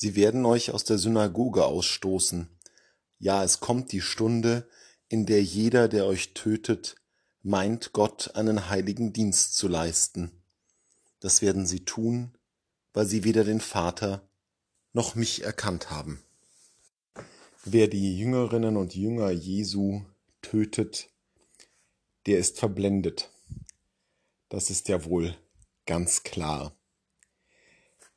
Sie werden euch aus der Synagoge ausstoßen. Ja, es kommt die Stunde, in der jeder, der euch tötet, meint, Gott einen heiligen Dienst zu leisten. Das werden sie tun, weil sie weder den Vater noch mich erkannt haben. Wer die Jüngerinnen und Jünger Jesu tötet, der ist verblendet. Das ist ja wohl ganz klar.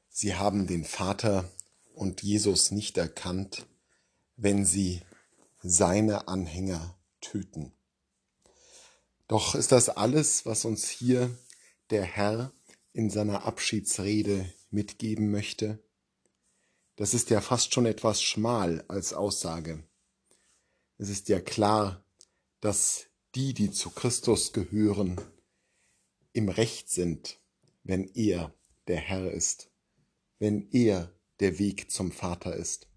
Sie haben den Vater und Jesus nicht erkannt, wenn sie seine Anhänger töten. Doch ist das alles, was uns hier der Herr in seiner Abschiedsrede mitgeben möchte? Das ist ja fast schon etwas schmal als Aussage. Es ist ja klar, dass die, die zu Christus gehören, im Recht sind, wenn er der Herr ist, wenn er der Weg zum Vater ist.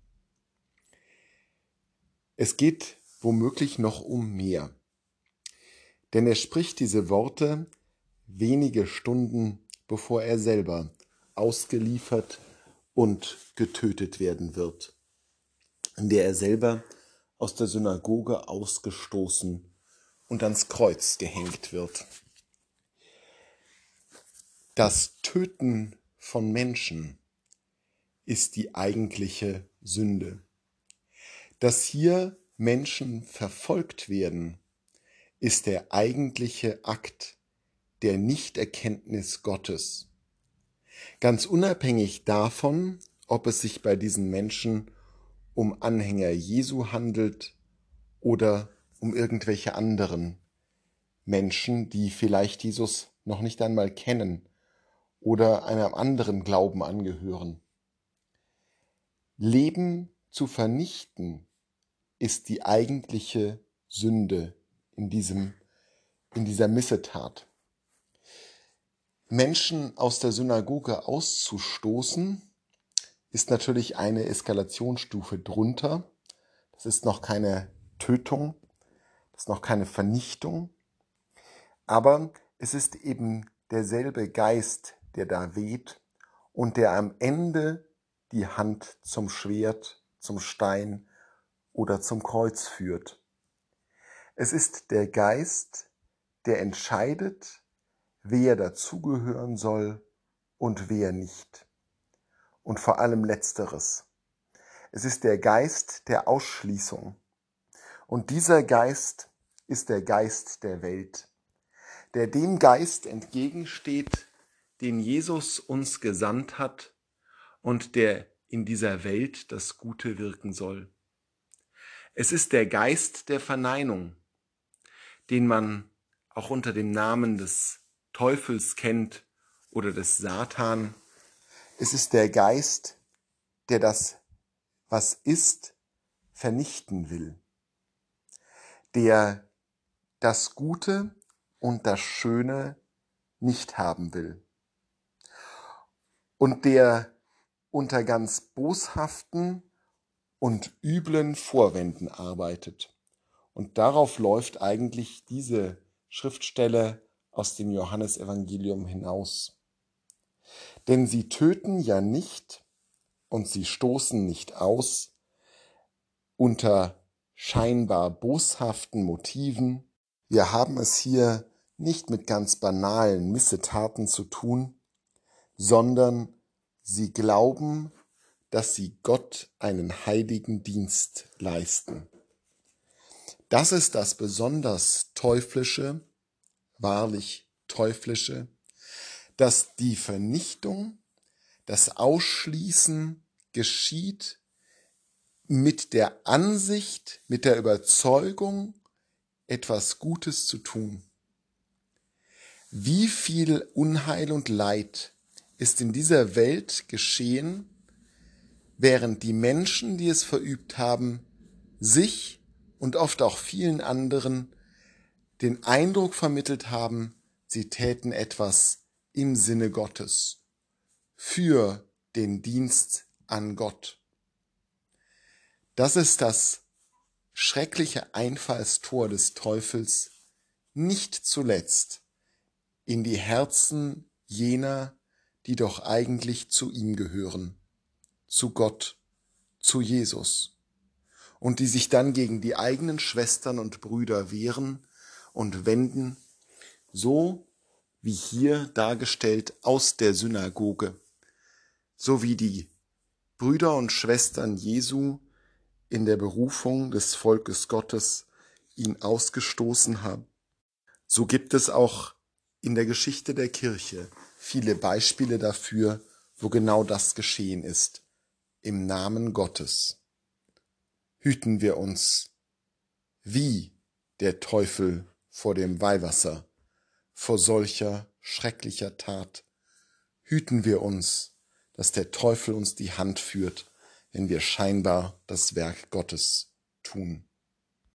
Es geht womöglich noch um mehr. Denn er spricht diese Worte wenige Stunden bevor er selber ausgeliefert und getötet werden wird, in der er selber aus der Synagoge ausgestoßen und ans Kreuz gehängt wird. Das Töten von Menschen ist die eigentliche Sünde. Dass hier Menschen verfolgt werden, ist der eigentliche Akt der Nichterkenntnis Gottes. Ganz unabhängig davon, ob es sich bei diesen Menschen um Anhänger Jesu handelt oder um irgendwelche anderen Menschen, die vielleicht Jesus noch nicht einmal kennen oder einem anderen Glauben angehören. Leben zu vernichten ist die eigentliche Sünde in diesem, in dieser Missetat. Menschen aus der Synagoge auszustoßen, ist natürlich eine Eskalationsstufe drunter. Das ist noch keine Tötung, das ist noch keine Vernichtung, aber es ist eben derselbe Geist, der da weht und der am Ende die Hand zum Schwert, zum Stein oder zum Kreuz führt. Es ist der Geist, der entscheidet, wer dazugehören soll und wer nicht. Und vor allem letzteres. Es ist der Geist der Ausschließung. Und dieser Geist ist der Geist der Welt, der dem Geist entgegensteht, den Jesus uns gesandt hat und der in dieser Welt das Gute wirken soll. Es ist der Geist der Verneinung, den man auch unter dem Namen des Teufels kennt oder des Satan. Es ist der Geist, der das, was ist, vernichten will, der das Gute und das Schöne nicht haben will und der unter ganz boshaften und üblen Vorwänden arbeitet. Und darauf läuft eigentlich diese Schriftstelle aus dem Johannesevangelium hinaus. Denn sie töten ja nicht und sie stoßen nicht aus unter scheinbar boshaften Motiven. Wir haben es hier nicht mit ganz banalen Missetaten zu tun, sondern sie glauben, dass sie Gott einen heiligen Dienst leisten. Das ist das besonders Teuflische wahrlich teuflische, dass die Vernichtung, das Ausschließen geschieht mit der Ansicht, mit der Überzeugung, etwas Gutes zu tun. Wie viel Unheil und Leid ist in dieser Welt geschehen, während die Menschen, die es verübt haben, sich und oft auch vielen anderen den Eindruck vermittelt haben, sie täten etwas im Sinne Gottes für den Dienst an Gott. Das ist das schreckliche Einfallstor des Teufels, nicht zuletzt in die Herzen jener, die doch eigentlich zu ihm gehören, zu Gott, zu Jesus und die sich dann gegen die eigenen Schwestern und Brüder wehren und wenden, so wie hier dargestellt aus der Synagoge, so wie die Brüder und Schwestern Jesu in der Berufung des Volkes Gottes ihn ausgestoßen haben. So gibt es auch in der Geschichte der Kirche viele Beispiele dafür, wo genau das geschehen ist. Im Namen Gottes. Hüten wir uns, wie der Teufel vor dem Weihwasser, vor solcher schrecklicher Tat. Hüten wir uns, dass der Teufel uns die Hand führt, wenn wir scheinbar das Werk Gottes tun.